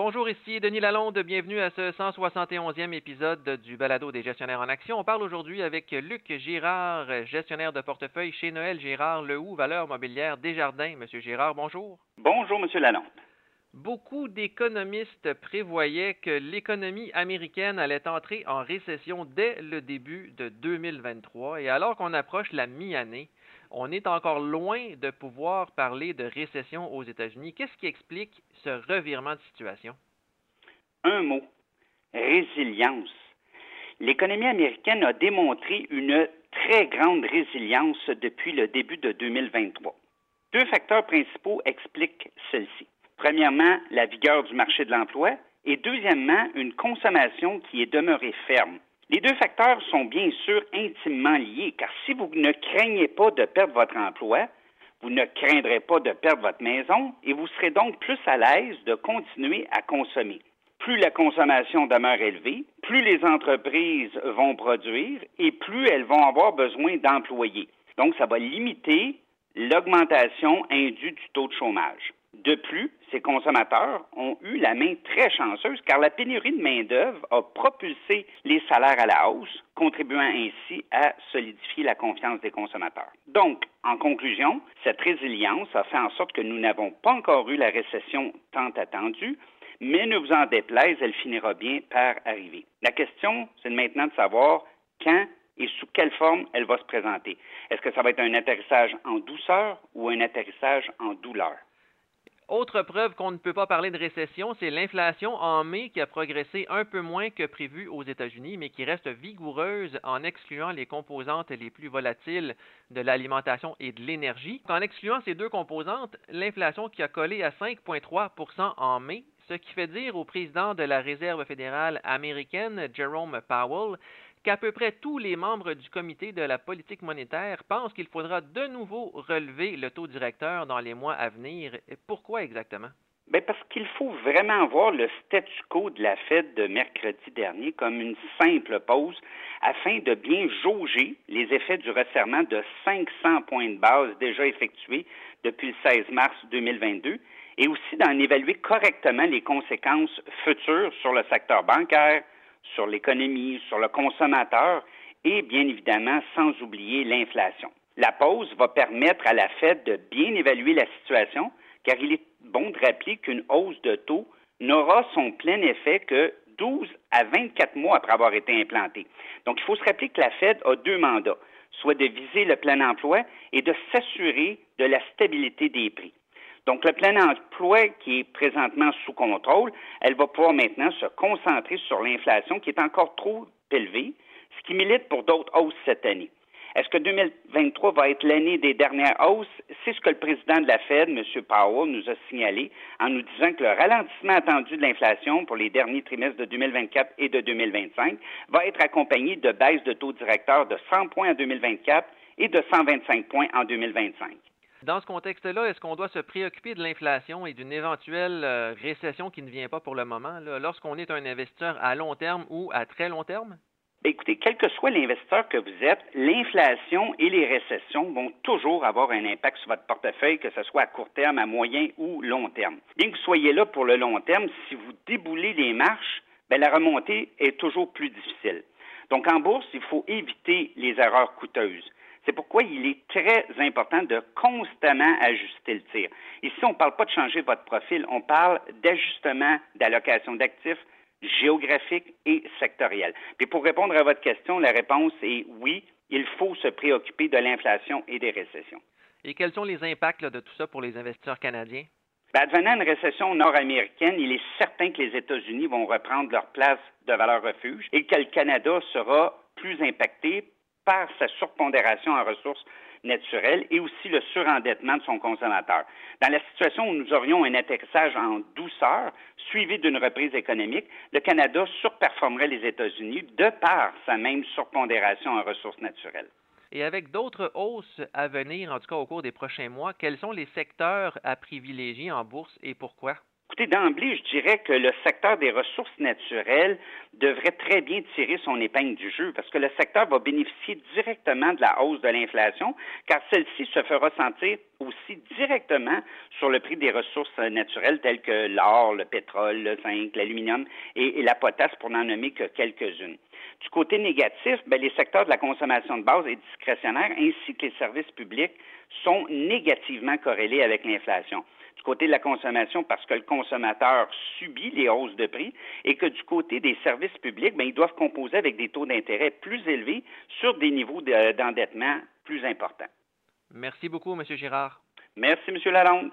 Bonjour, ici Denis Lalonde. Bienvenue à ce 171e épisode du Balado des gestionnaires en action. On parle aujourd'hui avec Luc Girard, gestionnaire de portefeuille chez Noël Girard, Le Hou, valeur mobilière Desjardins. Monsieur Girard, bonjour. Bonjour, Monsieur Lalonde. Beaucoup d'économistes prévoyaient que l'économie américaine allait entrer en récession dès le début de 2023. Et alors qu'on approche la mi-année, on est encore loin de pouvoir parler de récession aux États-Unis. Qu'est-ce qui explique ce revirement de situation? Un mot, résilience. L'économie américaine a démontré une très grande résilience depuis le début de 2023. Deux facteurs principaux expliquent celle-ci. Premièrement, la vigueur du marché de l'emploi et deuxièmement, une consommation qui est demeurée ferme. Les deux facteurs sont bien sûr intimement liés, car si vous ne craignez pas de perdre votre emploi, vous ne craindrez pas de perdre votre maison et vous serez donc plus à l'aise de continuer à consommer. Plus la consommation demeure élevée, plus les entreprises vont produire et plus elles vont avoir besoin d'employés. Donc, ça va limiter l'augmentation indue du taux de chômage. De plus, ces consommateurs ont eu la main très chanceuse car la pénurie de main-d'œuvre a propulsé les salaires à la hausse, contribuant ainsi à solidifier la confiance des consommateurs. Donc, en conclusion, cette résilience a fait en sorte que nous n'avons pas encore eu la récession tant attendue, mais ne vous en déplaise, elle finira bien par arriver. La question, c'est maintenant de savoir quand et sous quelle forme elle va se présenter. Est-ce que ça va être un atterrissage en douceur ou un atterrissage en douleur? Autre preuve qu'on ne peut pas parler de récession, c'est l'inflation en mai qui a progressé un peu moins que prévu aux États-Unis, mais qui reste vigoureuse en excluant les composantes les plus volatiles de l'alimentation et de l'énergie. En excluant ces deux composantes, l'inflation qui a collé à 5,3% en mai, ce qui fait dire au président de la Réserve fédérale américaine, Jerome Powell, qu'à peu près tous les membres du comité de la politique monétaire pensent qu'il faudra de nouveau relever le taux directeur dans les mois à venir. Pourquoi exactement? Bien parce qu'il faut vraiment voir le statu quo de la Fed de mercredi dernier comme une simple pause afin de bien jauger les effets du resserrement de 500 points de base déjà effectués depuis le 16 mars 2022 et aussi d'en évaluer correctement les conséquences futures sur le secteur bancaire, sur l'économie, sur le consommateur et bien évidemment sans oublier l'inflation. La pause va permettre à la Fed de bien évaluer la situation car il est bon de rappeler qu'une hausse de taux n'aura son plein effet que 12 à 24 mois après avoir été implantée. Donc, il faut se rappeler que la Fed a deux mandats, soit de viser le plein emploi et de s'assurer de la stabilité des prix. Donc, le plein emploi qui est présentement sous contrôle, elle va pouvoir maintenant se concentrer sur l'inflation qui est encore trop élevée, ce qui milite pour d'autres hausses cette année. Est-ce que 2023 va être l'année des dernières hausses? C'est ce que le président de la Fed, M. Powell, nous a signalé en nous disant que le ralentissement attendu de l'inflation pour les derniers trimestres de 2024 et de 2025 va être accompagné de baisses de taux directeur de 100 points en 2024 et de 125 points en 2025. Dans ce contexte-là, est-ce qu'on doit se préoccuper de l'inflation et d'une éventuelle euh, récession qui ne vient pas pour le moment, lorsqu'on est un investisseur à long terme ou à très long terme? Écoutez, quel que soit l'investisseur que vous êtes, l'inflation et les récessions vont toujours avoir un impact sur votre portefeuille, que ce soit à court terme, à moyen ou long terme. Bien que vous soyez là pour le long terme, si vous déboulez les marches, bien, la remontée est toujours plus difficile. Donc en bourse, il faut éviter les erreurs coûteuses. C'est pourquoi il est très important de constamment ajuster le tir. Ici, on ne parle pas de changer votre profil, on parle d'ajustement d'allocation d'actifs géographique et sectoriel. Puis pour répondre à votre question, la réponse est oui, il faut se préoccuper de l'inflation et des récessions. Et quels sont les impacts de tout ça pour les investisseurs canadiens? Ben, advenant une récession nord-américaine, il est certain que les États-Unis vont reprendre leur place de valeur refuge et que le Canada sera plus impacté par sa surpondération en ressources naturelles et aussi le surendettement de son consommateur. Dans la situation où nous aurions un atterrissage en douceur, suivi d'une reprise économique, le Canada surperformerait les États-Unis de par sa même surpondération en ressources naturelles. Et avec d'autres hausses à venir, en tout cas au cours des prochains mois, quels sont les secteurs à privilégier en bourse et pourquoi? D'emblée, je dirais que le secteur des ressources naturelles devrait très bien tirer son épingle du jeu parce que le secteur va bénéficier directement de la hausse de l'inflation, car celle-ci se fera sentir aussi directement sur le prix des ressources naturelles telles que l'or, le pétrole, le zinc, l'aluminium et, la potasse, pour n'en nommer que quelques-unes. Du côté négatif, ben, les secteurs de la consommation de base et discrétionnaire ainsi que les services publics sont négativement corrélés avec l'inflation du côté de la consommation parce que le consommateur subit les hausses de prix et que du côté des services publics, bien, ils doivent composer avec des taux d'intérêt plus élevés sur des niveaux d'endettement plus importants. Merci beaucoup, M. Girard. Merci, M. Lalonde.